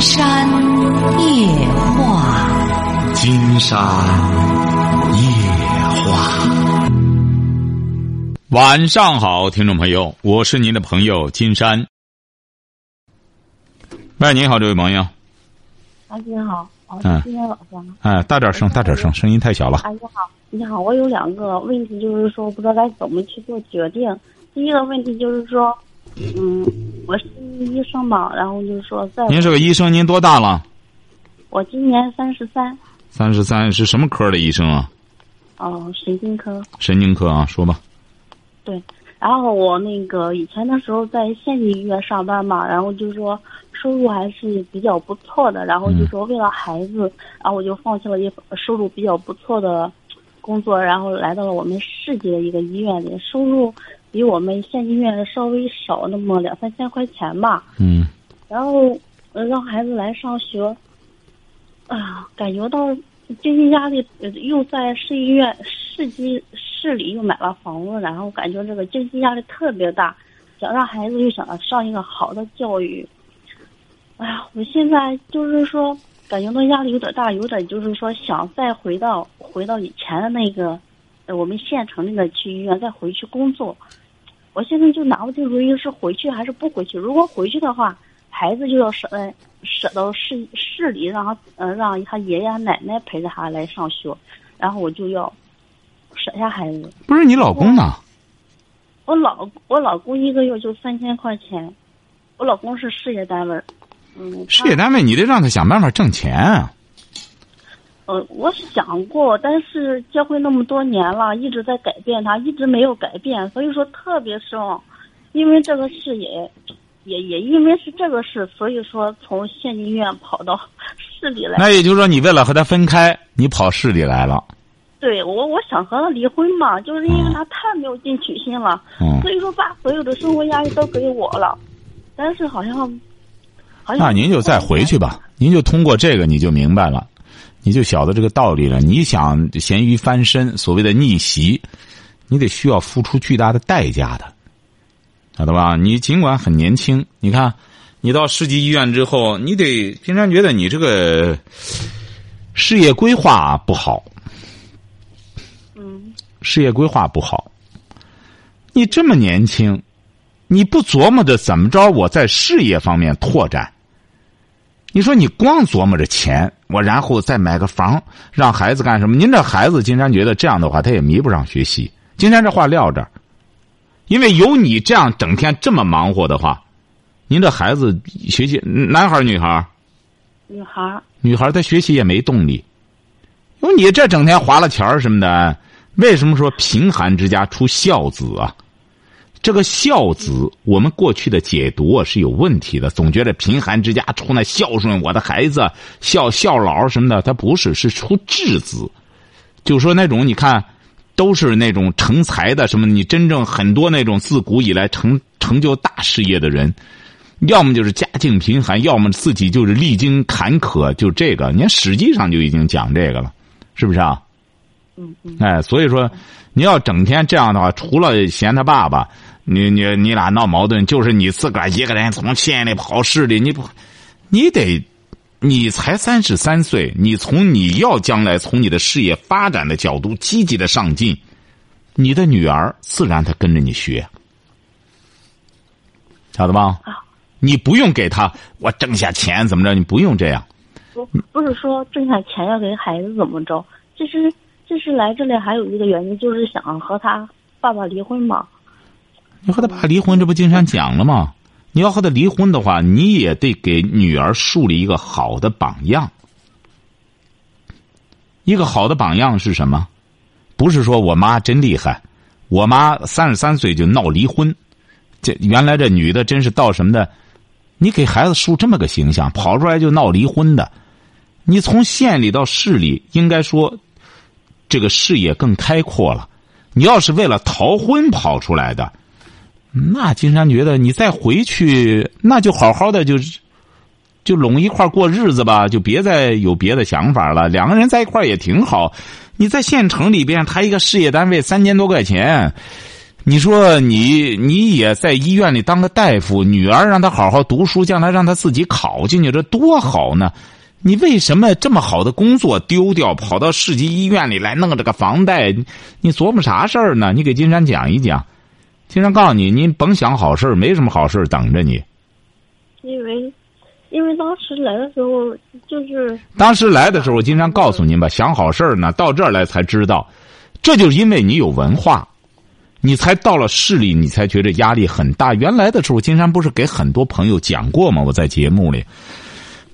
山夜话，金山夜话。晚上好，听众朋友，我是您的朋友金山。喂，你好，这位朋友。阿金好，哦，嗯今天晚上。哎，大点声，大点声，声音太小了。阿金好，你好，我有两个问题，就是说不知道该怎么去做决定。第一个问题就是说，嗯，我是医生嘛，然后就是说在您是个医生，您多大了？我今年三十三，三十三，是什么科的医生啊？哦，神经科。神经科啊，说吧。对，然后我那个以前的时候在县级医院上班嘛，然后就说收入还是比较不错的，然后就说为了孩子，然后我就放弃了一收入比较不错的工作，然后来到了我们市级的一个医院里，收入比我们县医院稍微少那么两三千块钱吧。嗯然后呃让孩子来上学，啊，感觉到经济压力，呃又在市医院市级市里又买了房子，然后感觉这个经济压力特别大，想让孩子又想上一个好的教育。哎呀，我现在就是说感觉到压力有点大，有点就是说想再回到回到以前的那个，呃，我们县城那个去医院再回去工作。我现在就拿不定主意是回去还是不回去。如果回去的话，孩子就要舍在舍到市市里，让他呃让他爷爷奶奶陪着他来上学，然后我就要舍下孩子。不是你老公呢？我老我老公一个月就三千块钱，我老公是事业单位，嗯，事业单位，你得让他想办法挣钱啊。呃，我想过，但是结婚那么多年了，一直在改变他，一直没有改变，所以说特别失望。因为这个事也，也也因为是这个事，所以说从县医院跑到 市里来。那也就是说，你为了和他分开，你跑市里来了。对我，我想和他离婚嘛，就是因为他太没有进取心了，嗯，所以说把所有的生活压力都给我了。但是好像，好像那您就再回去吧。您就通过这个，你就明白了，你就晓得这个道理了。你想咸鱼翻身，所谓的逆袭，你得需要付出巨大的代价的，晓得吧？你尽管很年轻，你看，你到市级医院之后，你得经常觉得你这个事业规划不好，嗯，事业规划不好。你这么年轻，你不琢磨着怎么着我在事业方面拓展？你说你光琢磨着钱，我然后再买个房，让孩子干什么？您这孩子，金山觉得这样的话，他也迷不上学习。金山这话撂这儿，因为有你这样整天这么忙活的话，您这孩子学习，男孩儿女孩儿？女孩儿，女孩她学习也没动力，有你这整天划了钱儿什么的，为什么说贫寒之家出孝子啊？这个孝子，我们过去的解读啊是有问题的，总觉得贫寒之家出那孝顺我的孩子、孝孝老什么的，他不是，是出智子，就说那种你看，都是那种成才的什么，你真正很多那种自古以来成成就大事业的人。要么就是家境贫寒，要么自己就是历经坎坷，就这个，你看《史记》上就已经讲这个了，是不是啊？嗯嗯，哎，所以说，你要整天这样的话，除了嫌他爸爸，你你你俩闹矛盾，就是你自个儿一个人从县里跑市里，你不，你得，你才三十三岁，你从你要将来从你的事业发展的角度积极的上进，你的女儿自然她跟着你学，晓得吧？啊你不用给他我挣下钱怎么着，你不用这样。不不是说挣下钱要给孩子怎么着，其实这是来这里还有一个原因，就是想和他爸爸离婚嘛。你和他爸离婚，这不金山讲了吗？你要和他离婚的话，你也得给女儿树立一个好的榜样。一个好的榜样是什么？不是说我妈真厉害，我妈三十三岁就闹离婚，这原来这女的真是到什么的？你给孩子树这么个形象，跑出来就闹离婚的，你从县里到市里，应该说这个视野更开阔了。你要是为了逃婚跑出来的，那金山觉得你再回去，那就好好的就就拢一块过日子吧，就别再有别的想法了。两个人在一块也挺好。你在县城里边，他一个事业单位三千多块钱，你说你你也在医院里当个大夫，女儿让他好好读书，将来让他自己考进去，这多好呢！你为什么这么好的工作丢掉，跑到市级医院里来弄这个房贷？你琢磨啥事儿呢？你给金山讲一讲。金山告诉你，您甭想好事没什么好事等着你。因为，因为当时来的时候就是当时来的时候，金山告诉您吧，想好事呢，到这儿来才知道，这就是因为你有文化，你才到了市里，你才觉得压力很大。原来的时候，金山不是给很多朋友讲过吗？我在节目里。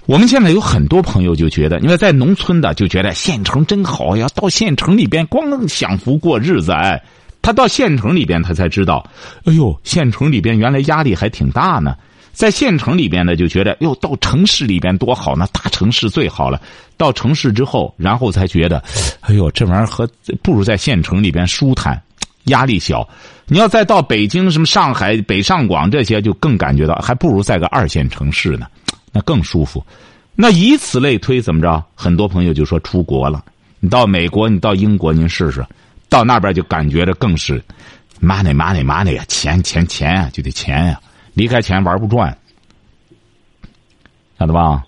我们现在有很多朋友就觉得，因为在农村的就觉得县城真好呀，到县城里边光享福过日子哎。他到县城里边，他才知道，哎呦，县城里边原来压力还挺大呢。在县城里边呢，就觉得哟，到城市里边多好呢，大城市最好了。到城市之后，然后才觉得，哎呦，这玩意儿和不如在县城里边舒坦，压力小。你要再到北京、什么上海、北上广这些，就更感觉到还不如在个二线城市呢。那更舒服，那以此类推，怎么着？很多朋友就说出国了。你到美国，你到英国，您试试，到那边就感觉着更是，money money money 呀，钱钱钱呀，就得钱呀，离开钱玩不转，晓得吧？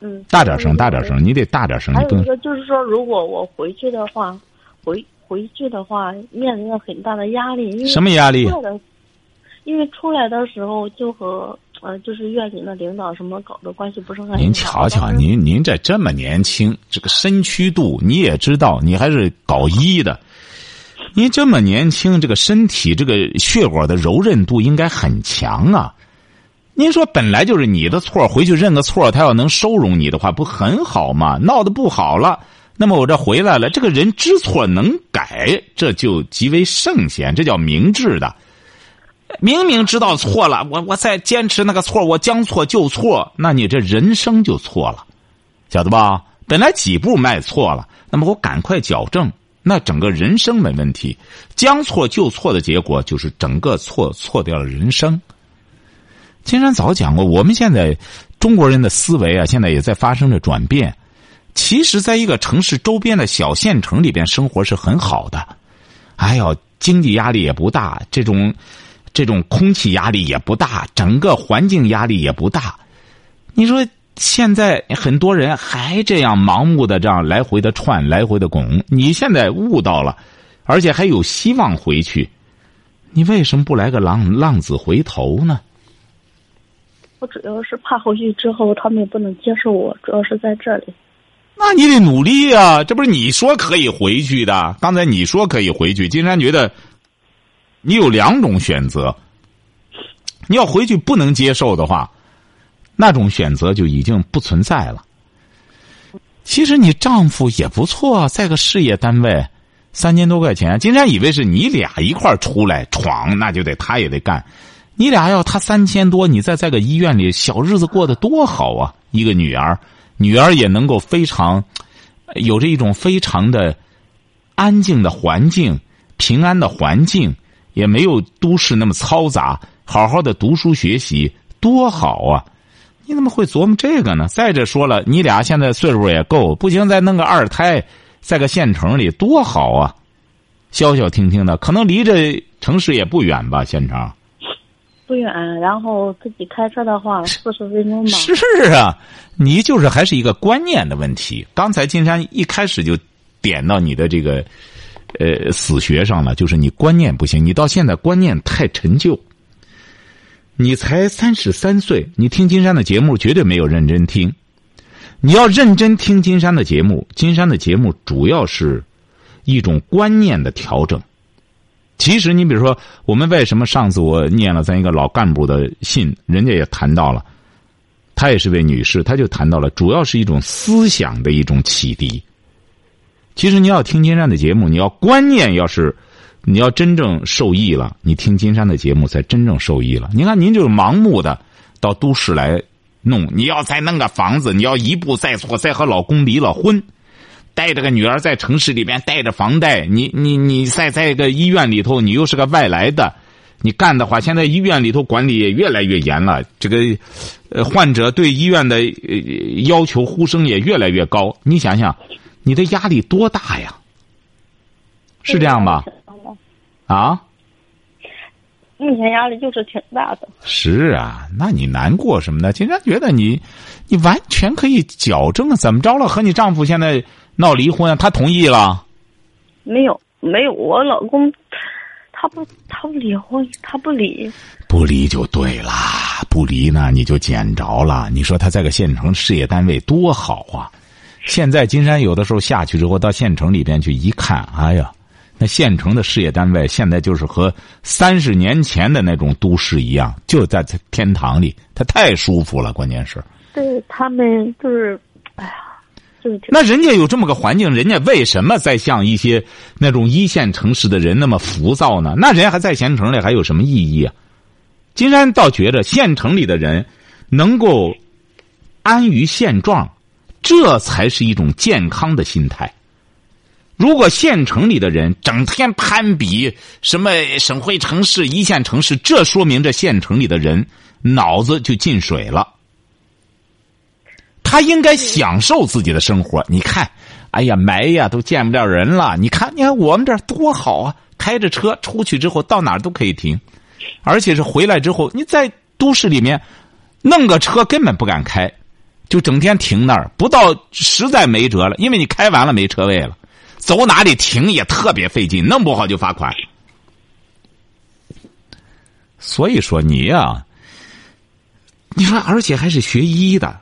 嗯。大点声，大点声，你得大点声。还有一个就是说，如果我回去的话，回回去的话，面临着很大的压力。什么压力？因为出来的时候就和。呃，就是院里的领导什么搞的关系不是很好。您瞧瞧，您您这这么年轻，这个身躯度你也知道，你还是搞医的，您这么年轻，这个身体这个血管的柔韧度应该很强啊。您说本来就是你的错，回去认个错，他要能收容你的话，不很好吗？闹得不好了，那么我这回来了，这个人知错能改，这就极为圣贤，这叫明智的。明明知道错了，我我再坚持那个错，我将错就错，那你这人生就错了，晓得吧？本来几步迈错了，那么我赶快矫正，那整个人生没问题。将错就错的结果就是整个错错掉了人生。金山早讲过，我们现在中国人的思维啊，现在也在发生着转变。其实，在一个城市周边的小县城里边生活是很好的，哎呦，经济压力也不大，这种。这种空气压力也不大，整个环境压力也不大。你说现在很多人还这样盲目的这样来回的串，来回的拱。你现在悟到了，而且还有希望回去，你为什么不来个浪浪子回头呢？我主要是怕回去之后他们不能接受我，主要是在这里。那你得努力啊！这不是你说可以回去的？刚才你说可以回去，金山觉得。你有两种选择，你要回去不能接受的话，那种选择就已经不存在了。其实你丈夫也不错，在个事业单位，三千多块钱。金山以为是你俩一块出来闯，那就得他也得干。你俩要他三千多，你再在个医院里小日子过得多好啊！一个女儿，女儿也能够非常有着一种非常的安静的环境，平安的环境。也没有都市那么嘈杂，好好的读书学习多好啊！你怎么会琢磨这个呢？再者说了，你俩现在岁数也够，不行再弄个二胎，在个县城里多好啊！消消停停的，可能离这城市也不远吧？县城不远，然后自己开车的话四十分钟吧。是啊，你就是还是一个观念的问题。刚才金山一开始就点到你的这个。呃，死穴上了，就是你观念不行，你到现在观念太陈旧。你才三十三岁，你听金山的节目绝对没有认真听。你要认真听金山的节目，金山的节目主要是一种观念的调整。其实你比如说，我们为什么上次我念了咱一个老干部的信，人家也谈到了，她也是位女士，她就谈到了，主要是一种思想的一种启迪。其实你要听金山的节目，你要观念要是，你要真正受益了，你听金山的节目才真正受益了。你看您就是盲目的到都市来弄，你要再弄个房子，你要一步再错，再和老公离了婚，带着个女儿在城市里边带着房贷，你你你再在一个医院里头，你又是个外来的，你干的话，现在医院里头管理也越来越严了，这个呃患者对医院的呃要求呼声也越来越高，你想想。你的压力多大呀？是这样吧？啊？目前压力就是挺大的。是啊，那你难过什么呢？金山觉得你，你完全可以矫正。怎么着了？和你丈夫现在闹离婚，他同意了？没有，没有，我老公他不，他不离婚，他不离。不离就对啦，不离呢你就捡着了。你说他在个县城事业单位多好啊！现在金山有的时候下去之后，到县城里边去一看，哎呀。那县城的事业单位现在就是和三十年前的那种都市一样，就在天堂里，它太舒服了。关键是，对他们就是，哎呀，就是那人家有这么个环境，人家为什么在像一些那种一线城市的人那么浮躁呢？那人家还在县城里还有什么意义啊？金山倒觉着县城里的人能够安于现状，这才是一种健康的心态。如果县城里的人整天攀比什么省会城市、一线城市，这说明这县城里的人脑子就进水了。他应该享受自己的生活。你看，哎呀，埋呀都见不了人了。你看，你看我们这多好啊！开着车出去之后，到哪儿都可以停，而且是回来之后，你在都市里面弄个车根本不敢开，就整天停那儿，不到实在没辙了，因为你开完了没车位了。走哪里停也特别费劲，弄不好就罚款。所以说你呀，你说而且还是学医的，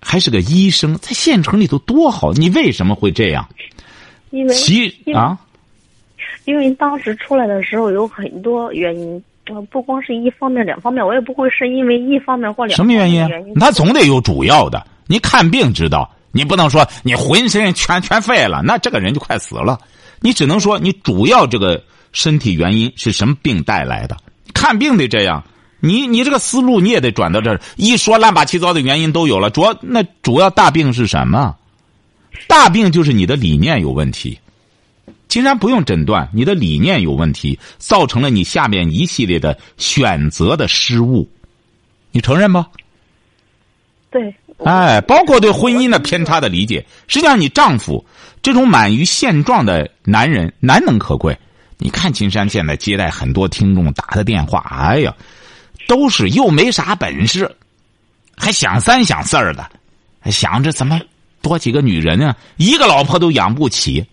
还是个医生，在县城里头多好。你为什么会这样？因为其啊，因为当时出来的时候有很多原因，不光是一方面、两方面，我也不会是因为一方面或两什么原因？他总得有主要的。你看病知道。你不能说你浑身全全废了，那这个人就快死了。你只能说你主要这个身体原因是什么病带来的？看病得这样，你你这个思路你也得转到这儿。一说乱八七糟的原因都有了，主要那主要大病是什么？大病就是你的理念有问题。竟然不用诊断，你的理念有问题，造成了你下面一系列的选择的失误，你承认吗？对。哎，包括对婚姻的偏差的理解，实际上你丈夫这种满于现状的男人难能可贵。你看金山现在接待很多听众打的电话，哎呀，都是又没啥本事，还想三想四儿的，想着怎么多几个女人呢？一个老婆都养不起，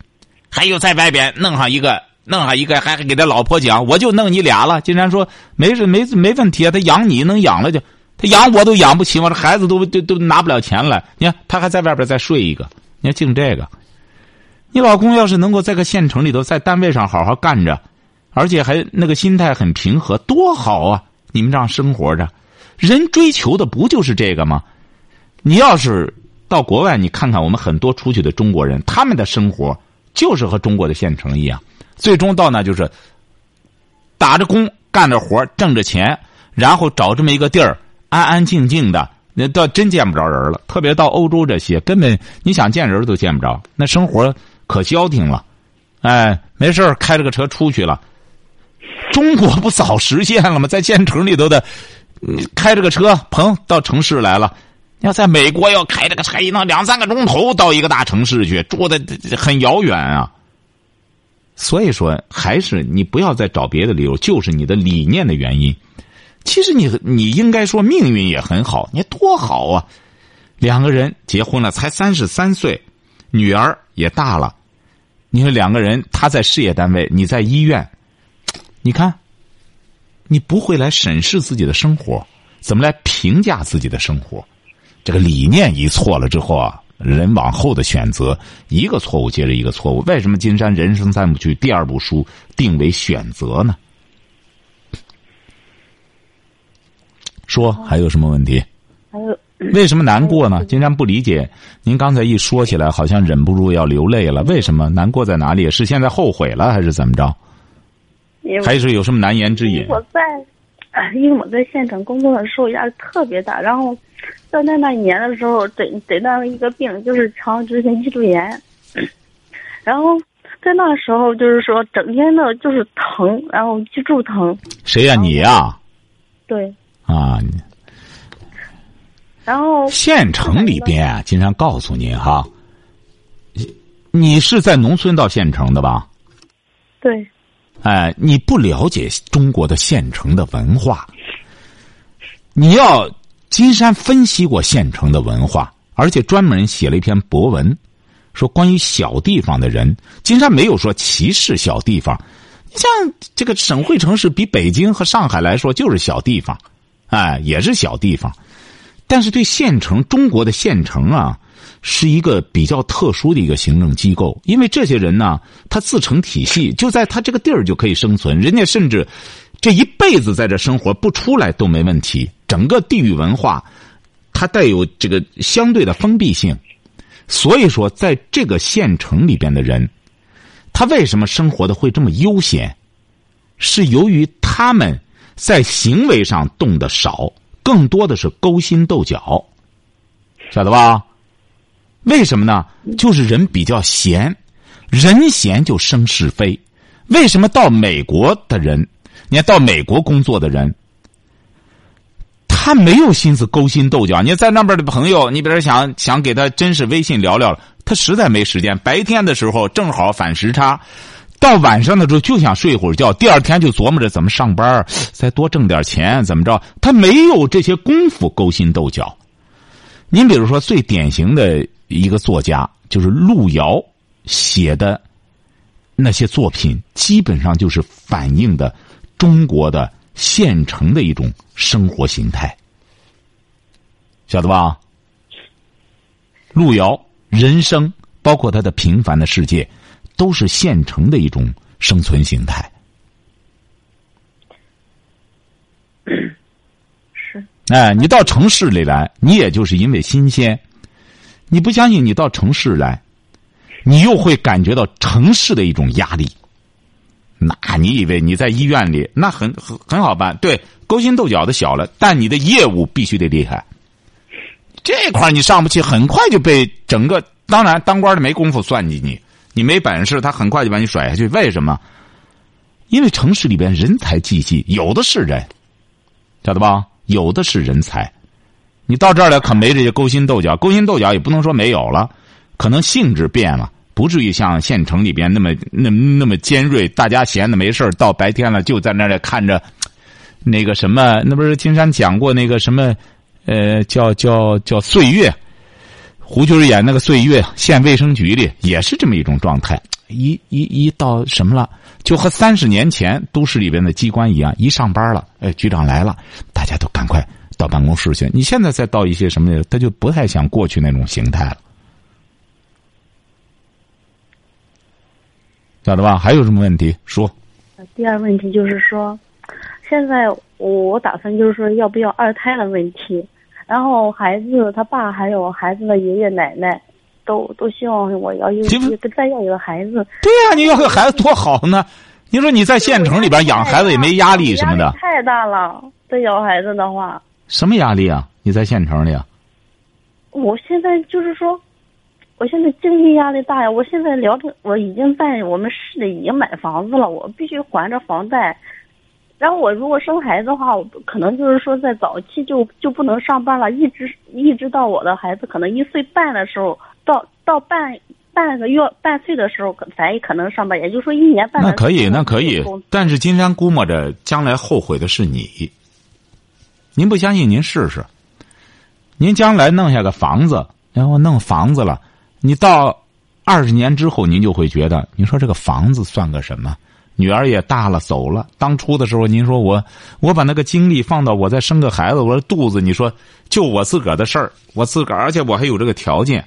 还有在外边弄上一个，弄上一个，还给他老婆讲，我就弄你俩了。金山说没事，没没问题啊，他养你能养了就。他养我都养不起，我这孩子都都都拿不了钱来。你看，他还在外边再睡一个。你看，净这个。你老公要是能够在个县城里头，在单位上好好干着，而且还那个心态很平和，多好啊！你们这样生活着，人追求的不就是这个吗？你要是到国外，你看看我们很多出去的中国人，他们的生活就是和中国的县城一样，最终到那就是打着工，干着活，挣着钱，然后找这么一个地儿。安安静静的，那倒真见不着人了。特别到欧洲这些，根本你想见人都见不着。那生活可消停了，哎，没事开着个车出去了。中国不早实现了吗？在县城里头的，开着个车，砰，到城市来了。要在美国要开这个车，一弄两三个钟头到一个大城市去，住的很遥远啊。所以说，还是你不要再找别的理由，就是你的理念的原因。其实你你应该说命运也很好，你多好啊！两个人结婚了，才三十三岁，女儿也大了。你说两个人，他在事业单位，你在医院，你看，你不会来审视自己的生活，怎么来评价自己的生活？这个理念一错了之后啊，人往后的选择一个错误接着一个错误。为什么金山人生三部曲第二部书定为选择呢？说还有什么问题？还有为什么难过呢？金山不理解，您刚才一说起来，好像忍不住要流泪了。为什么难过在哪里？是现在后悔了，还是怎么着？还是有什么难言之隐？我在，因为我在县城工作的时候压力特别大，然后在那那一年的时候诊诊断了一个病，就是强直性脊柱炎。然后在那时候就是说整天的就是疼，然后脊柱疼。谁呀？你呀？对。啊，然后县城里边啊，经常告诉您哈，你是在农村到县城的吧？对。哎，你不了解中国的县城的文化。你要金山分析过县城的文化，而且专门写了一篇博文，说关于小地方的人，金山没有说歧视小地方。像这个省会城市，比北京和上海来说就是小地方，哎，也是小地方。但是对县城，中国的县城啊，是一个比较特殊的一个行政机构，因为这些人呢，他自成体系，就在他这个地儿就可以生存，人家甚至这一辈子在这生活不出来都没问题。整个地域文化，它带有这个相对的封闭性，所以说在这个县城里边的人。他为什么生活的会这么悠闲？是由于他们在行为上动的少，更多的是勾心斗角，晓得吧？为什么呢？就是人比较闲，人闲就生是非。为什么到美国的人，你看到美国工作的人，他没有心思勾心斗角。你在那边的朋友，你比如想想给他真是微信聊聊。他实在没时间，白天的时候正好反时差，到晚上的时候就想睡会儿觉，第二天就琢磨着怎么上班，再多挣点钱，怎么着？他没有这些功夫勾心斗角。您比如说，最典型的一个作家就是路遥写的那些作品，基本上就是反映的中国的县城的一种生活形态，晓得吧？路遥。人生包括他的平凡的世界，都是现成的一种生存形态。是。哎，你到城市里来，你也就是因为新鲜。你不相信？你到城市来，你又会感觉到城市的一种压力。那你以为你在医院里那很很很好办？对，勾心斗角的小了，但你的业务必须得厉害。这块你上不去，很快就被整个。当然，当官的没工夫算计你，你没本事，他很快就把你甩下去。为什么？因为城市里边人才济济，有的是人，晓得吧？有的是人才。你到这儿来可没这些勾心斗角，勾心斗角也不能说没有了，可能性质变了，不至于像县城里边那么那么那么尖锐。大家闲的没事到白天了就在那里看着那个什么，那不是金山讲过那个什么。呃，叫叫叫岁月，胡军演那个岁月，县卫生局里也是这么一种状态。一一一到什么了，就和三十年前都市里边的机关一样，一上班了，哎，局长来了，大家都赶快到办公室去。你现在再到一些什么，他就不太像过去那种形态了，晓得吧？还有什么问题说？第二问题就是说。现在我打算就是说要不要二胎的问题，然后孩子他爸还有孩子的爷爷奶奶，都都希望我要有再要一个孩子。对呀，你要个孩子多好呢！你说你在县城里边养孩子也没压力什么的。太大了，再要孩子的话。什么压力啊？你在县城里啊？我现在就是说，我现在经济压力大呀！我现在聊着，我已经在我们市里已经买房子了，我必须还着房贷。然后我如果生孩子的话，我可能就是说在早期就就不能上班了，一直一直到我的孩子可能一岁半的时候，到到半半个月半岁的时候，才可能上班。也就是说一年半。那可以，那可以。但是金山估摸着将来后悔的是你。您不相信，您试试。您将来弄下个房子，然后弄房子了，你到二十年之后，您就会觉得，你说这个房子算个什么？女儿也大了，走了。当初的时候，您说我，我把那个精力放到我再生个孩子，我说肚子，你说就我自个儿的事儿，我自个儿，而且我还有这个条件，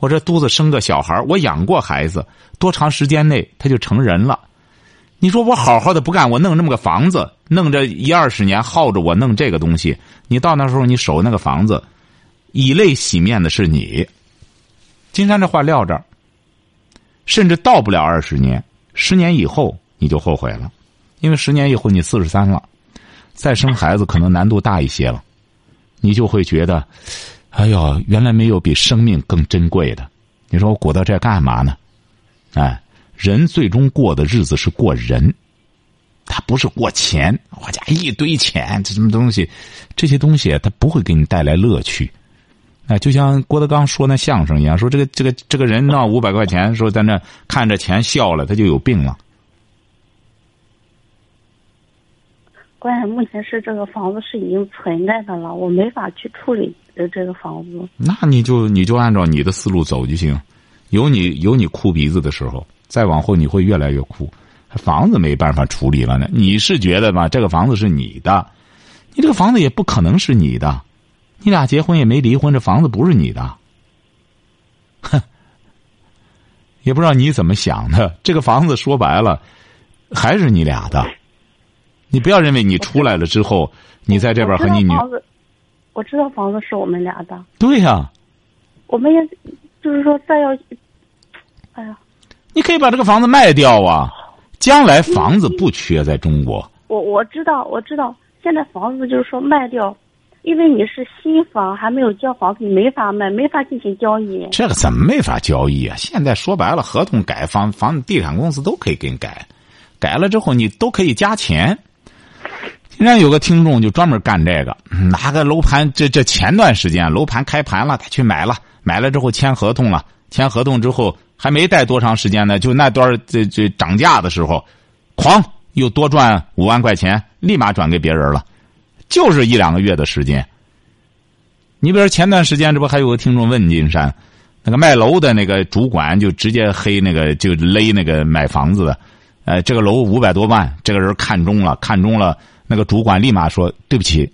我这肚子生个小孩我养过孩子，多长时间内他就成人了。你说我好好的不干，我弄这么个房子，弄这一二十年耗着我弄这个东西，你到那时候你守那个房子，以泪洗面的是你。金山这话撂这儿，甚至到不了二十年，十年以后。你就后悔了，因为十年以后你四十三了，再生孩子可能难度大一些了，你就会觉得，哎呦，原来没有比生命更珍贵的。你说我鼓捣这干嘛呢？哎，人最终过的日子是过人，他不是过钱。我家一堆钱，这什么东西？这些东西他不会给你带来乐趣。啊，就像郭德纲说那相声一样，说这个这个这个人闹五百块钱，说在那看着钱笑了，他就有病了。关键目前是这个房子是已经存在的了，我没法去处理呃这个房子。那你就你就按照你的思路走就行，有你有你哭鼻子的时候，再往后你会越来越哭。房子没办法处理了呢，你是觉得吧？这个房子是你的，你这个房子也不可能是你的，你俩结婚也没离婚，这房子不是你的。哼，也不知道你怎么想的，这个房子说白了还是你俩的。你不要认为你出来了之后，你在这边和你女，我知道房子是我们俩的。对呀，我们也就是说再要，哎呀，你可以把这个房子卖掉啊，将来房子不缺，在中国。我我知道，我知道，现在房子就是说卖掉，因为你是新房，还没有交房子，你没法卖，没法进行交易。这个怎么没法交易啊？现在说白了，合同改房房地产公司都可以给你改，改了之后你都可以加钱。人家有个听众就专门干这个，拿个楼盘，这这前段时间楼盘开盘了，他去买了，买了之后签合同了，签合同之后还没待多长时间呢，就那段这这涨价的时候，哐又多赚五万块钱，立马转给别人了，就是一两个月的时间。你比如前段时间，这不还有个听众问金山，那个卖楼的那个主管就直接黑那个就勒那个买房子的，呃，这个楼五百多万，这个人看中了，看中了。那个主管立马说：“对不起，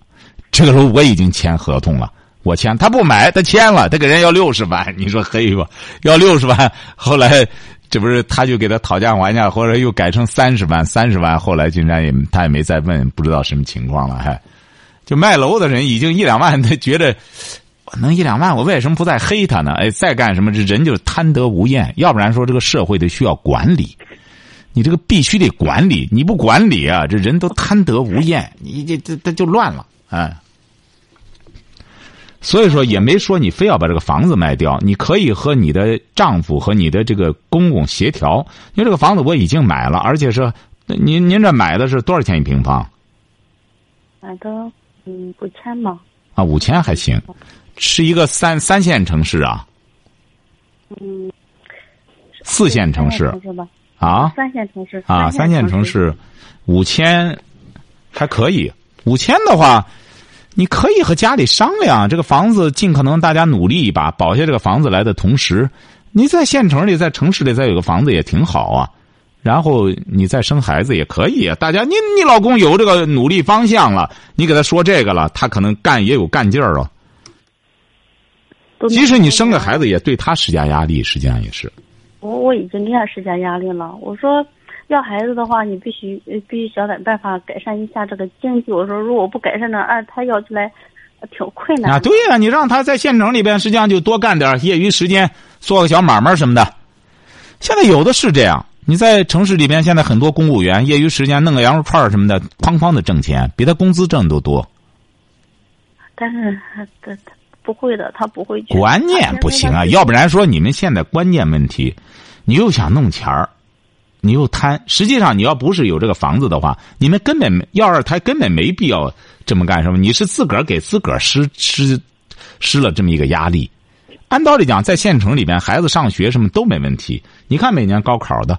这个楼我已经签合同了，我签，他不买，他签了，他给人要六十万，你说黑吧？要六十万，后来这不是他就给他讨价还价，或者又改成三十万，三十万，后来竟然也他也没再问，不知道什么情况了，还就卖楼的人已经一两万，他觉得我能一两万，我为什么不再黑他呢？哎，再干什么？这人就是贪得无厌，要不然说这个社会得需要管理。”你这个必须得管理，你不管理啊，这人都贪得无厌，你这这这就乱了，哎。所以说也没说你非要把这个房子卖掉，你可以和你的丈夫和你的这个公公协调，因为这个房子我已经买了，而且是您您这买的是多少钱一平方？买的嗯五千嘛。啊，五千还行，是一个三三线城市啊。嗯。四线城市。啊，三线城市啊，三线城市，五千还可以。五千的话，你可以和家里商量，这个房子尽可能大家努力一把，保下这个房子来的同时，你在县城里，在城市里再有个房子也挺好啊。然后你再生孩子也可以啊。大家，你你老公有这个努力方向了，你给他说这个了，他可能干也有干劲儿了。即使你生个孩子，也对他施加压力，实际上也是。我我已经给他施加压力了。我说，要孩子的话，你必须必须想点办法改善一下这个经济。我说，如果不改善呢，按他要起来，挺困难。啊，对呀，你让他在县城里边，实际上就多干点业余时间，做个小买卖什么的。现在有的是这样，你在城市里边，现在很多公务员业余时间弄个羊肉串什么的，哐哐的挣钱，比他工资挣都多。但是他他不会的，他不会。观念不行啊，要不然说你们现在观念问题。你又想弄钱儿，你又贪。实际上，你要不是有这个房子的话，你们根本要二胎根本没必要这么干。什么？你是自个儿给自个儿施施施了这么一个压力。按道理讲，在县城里边，孩子上学什么都没问题。你看每年高考的，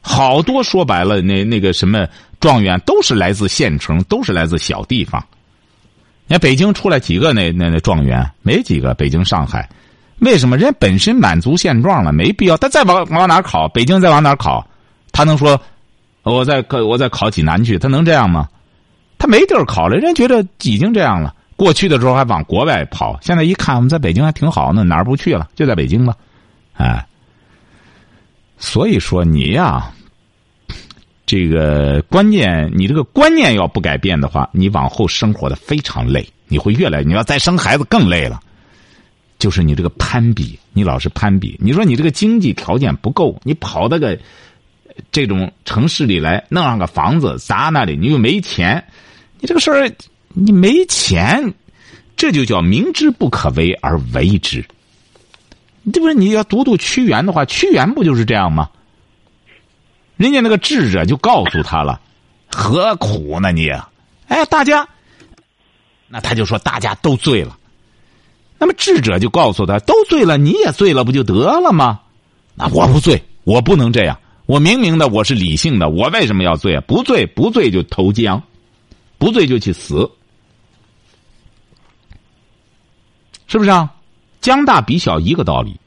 好多说白了，那那个什么状元都是来自县城，都是来自小地方。你看北京出来几个那那那状元？没几个。北京、上海。为什么人家本身满足现状了，没必要他再往往哪考？北京再往哪考？他能说，我再我再考济南去？他能这样吗？他没地儿考了，人家觉得已经这样了。过去的时候还往国外跑，现在一看我们在北京还挺好，那哪儿不去了？就在北京吧，哎。所以说你呀，这个观念，你这个观念要不改变的话，你往后生活的非常累，你会越来，你要再生孩子更累了。就是你这个攀比，你老是攀比。你说你这个经济条件不够，你跑到个这种城市里来，弄上个房子砸那里，你又没钱，你这个事儿你没钱，这就叫明知不可为而为之。这不是你要读读屈原的话，屈原不就是这样吗？人家那个智者就告诉他了，何苦呢你？哎，大家，那他就说大家都醉了。那么智者就告诉他：“都醉了，你也醉了，不就得了吗？”那我不醉，我不能这样。我明明的我是理性的，我为什么要醉啊？不醉，不醉就投江。不醉就去死，是不是啊？将大比小一个道理。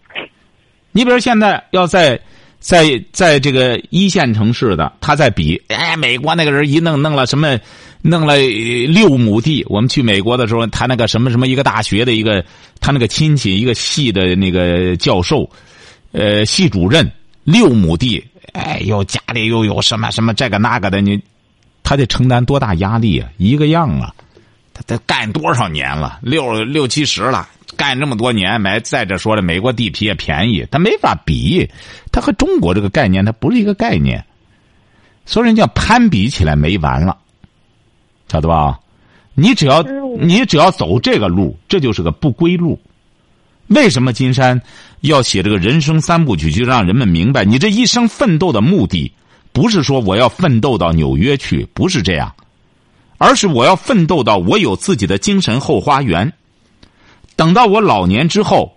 你比如现在要在在在这个一线城市的，他在比，哎，美国那个人一弄弄了什么，弄了六亩地。我们去美国的时候，他那个什么什么一个大学的一个，他那个亲戚一个系的那个教授，呃，系主任，六亩地，哎，呦家里又有什么什么这个那个的，你他得承担多大压力啊？一个样啊，他他干多少年了？六六七十了。干这么多年，买再者说了，美国地皮也便宜，他没法比，他和中国这个概念，他不是一个概念，所以人家攀比起来没完了，晓得吧？你只要你只要走这个路，这就是个不归路。为什么金山要写这个人生三部曲，就让人们明白，你这一生奋斗的目的，不是说我要奋斗到纽约去，不是这样，而是我要奋斗到我有自己的精神后花园。等到我老年之后，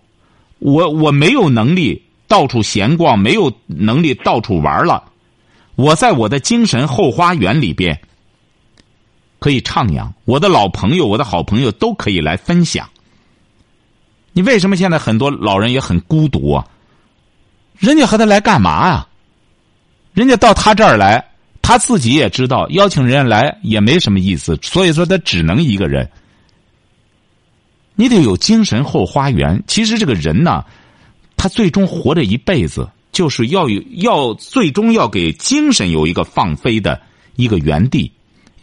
我我没有能力到处闲逛，没有能力到处玩了。我在我的精神后花园里边可以徜徉，我的老朋友、我的好朋友都可以来分享。你为什么现在很多老人也很孤独啊？人家和他来干嘛呀？人家到他这儿来，他自己也知道邀请人家来也没什么意思，所以说他只能一个人。你得有精神后花园。其实这个人呢，他最终活着一辈子，就是要有要最终要给精神有一个放飞的一个园地。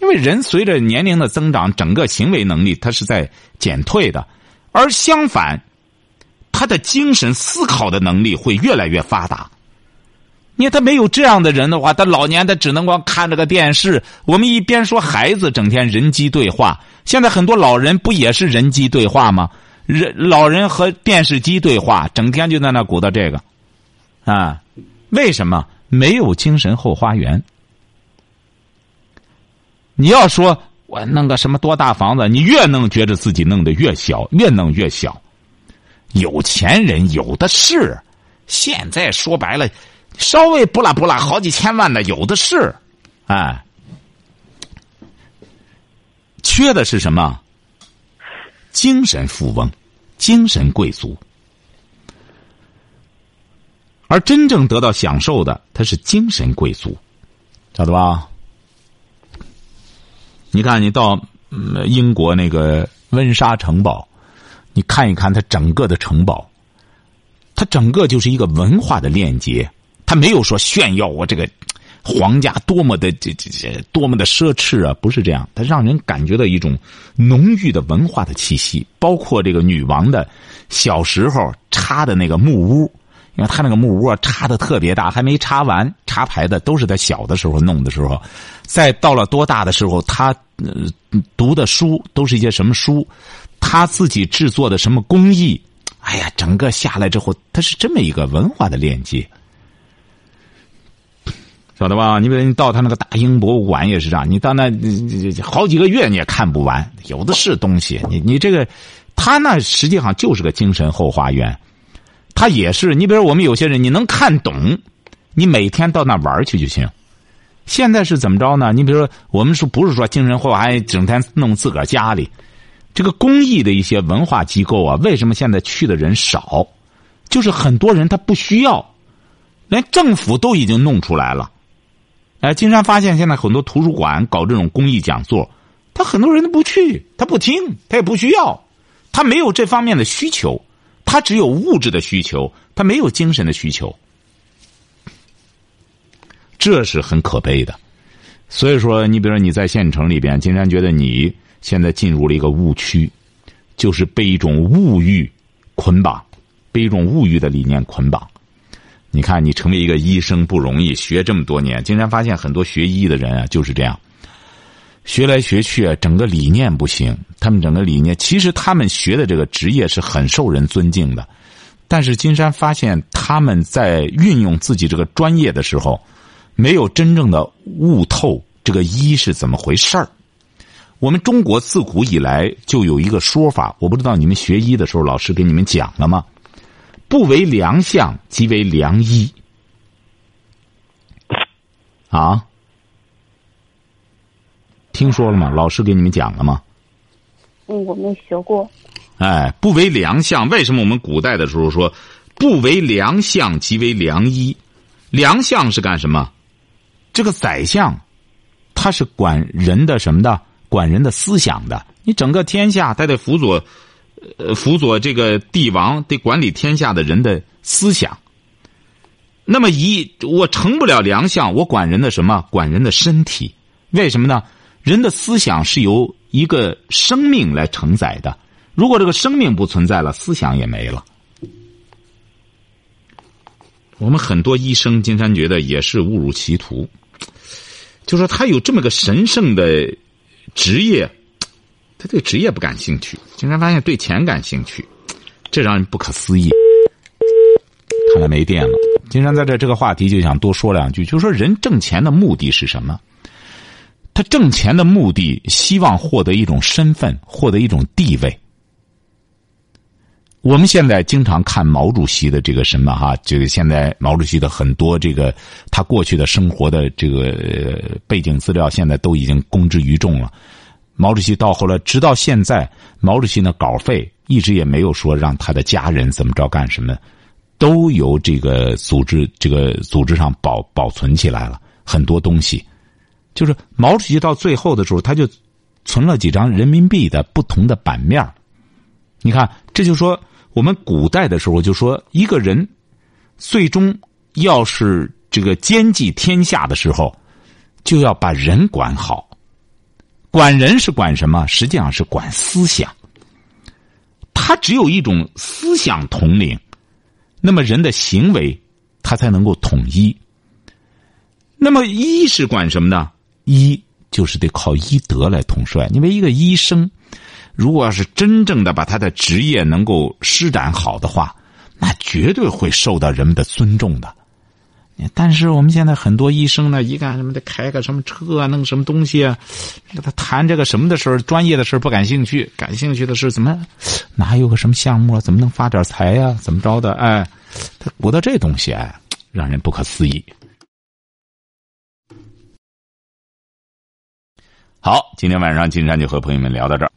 因为人随着年龄的增长，整个行为能力他是在减退的，而相反，他的精神思考的能力会越来越发达。你看他没有这样的人的话，他老年他只能光看着个电视。我们一边说孩子整天人机对话。现在很多老人不也是人机对话吗？人老人和电视机对话，整天就在那鼓捣这个，啊，为什么没有精神后花园？你要说我弄个什么多大房子，你越弄觉得自己弄得越小，越弄越小。有钱人有的是，现在说白了，稍微不拉不拉好几千万的有的是，哎。缺的是什么？精神富翁，精神贵族。而真正得到享受的，他是精神贵族，晓得吧？你看，你到英国那个温莎城堡，你看一看它整个的城堡，它整个就是一个文化的链接，它没有说炫耀我这个。皇家多么的这这这多么的奢侈啊！不是这样，它让人感觉到一种浓郁的文化的气息。包括这个女王的小时候插的那个木屋，因为他那个木屋插的特别大，还没插完插排的都是他小的时候弄的时候。再到了多大的时候，她读的书都是一些什么书？他自己制作的什么工艺？哎呀，整个下来之后，他是这么一个文化的链接。晓得吧？你比如你到他那个大英博物馆也是这样，你到那好几个月你也看不完，有的是东西。你你这个，他那实际上就是个精神后花园，他也是。你比如我们有些人，你能看懂，你每天到那玩去就行。现在是怎么着呢？你比如说，我们是不是说精神后花园整天弄自个儿家里，这个公益的一些文化机构啊，为什么现在去的人少？就是很多人他不需要，连政府都已经弄出来了。哎，经常发现现在很多图书馆搞这种公益讲座，他很多人都不去，他不听，他也不需要，他没有这方面的需求，他只有物质的需求，他没有精神的需求，这是很可悲的。所以说，你比如说你在县城里边，金山觉得你现在进入了一个误区，就是被一种物欲捆绑，被一种物欲的理念捆绑。你看，你成为一个医生不容易，学这么多年，竟然发现很多学医的人啊就是这样，学来学去，整个理念不行。他们整个理念，其实他们学的这个职业是很受人尊敬的，但是金山发现他们在运用自己这个专业的时候，没有真正的悟透这个医是怎么回事儿。我们中国自古以来就有一个说法，我不知道你们学医的时候老师给你们讲了吗？不为良相，即为良医。啊？听说了吗？老师给你们讲了吗？嗯，我没学过。哎，不为良相，为什么我们古代的时候说不为良相即为良医？良相是干什么？这个宰相，他是管人的什么的？管人的思想的。你整个天下，他得辅佐，呃，辅佐这个帝王，得管理天下的人的思想。那么一，我成不了良相，我管人的什么？管人的身体。为什么呢？人的思想是由一个生命来承载的。如果这个生命不存在了，思想也没了。我们很多医生，金山觉得也是误入歧途。就说他有这么个神圣的职业，他对职业不感兴趣。金山发现对钱感兴趣，这让人不可思议。看来没电了。金山在这这个话题就想多说两句，就说人挣钱的目的是什么？他挣钱的目的，希望获得一种身份，获得一种地位。我们现在经常看毛主席的这个什么哈，这个现在毛主席的很多这个他过去的生活的这个背景资料，现在都已经公之于众了。毛主席到后来，直到现在，毛主席的稿费一直也没有说让他的家人怎么着干什么，都由这个组织这个组织上保保存起来了很多东西。就是毛主席到最后的时候，他就存了几张人民币的不同的版面你看，这就说。我们古代的时候就说，一个人最终要是这个兼济天下的时候，就要把人管好。管人是管什么？实际上是管思想。他只有一种思想统领，那么人的行为他才能够统一。那么一是管什么呢？医就是得靠医德来统帅。因为一个医生。如果要是真正的把他的职业能够施展好的话，那绝对会受到人们的尊重的。但是我们现在很多医生呢，一干什么的开个什么车啊，弄什么东西啊，他谈这个什么的事儿，专业的事不感兴趣，感兴趣的是怎么哪有个什么项目啊，怎么能发点财呀，怎么着的？哎，他鼓捣这东西，哎，让人不可思议。好，今天晚上金山就和朋友们聊到这儿。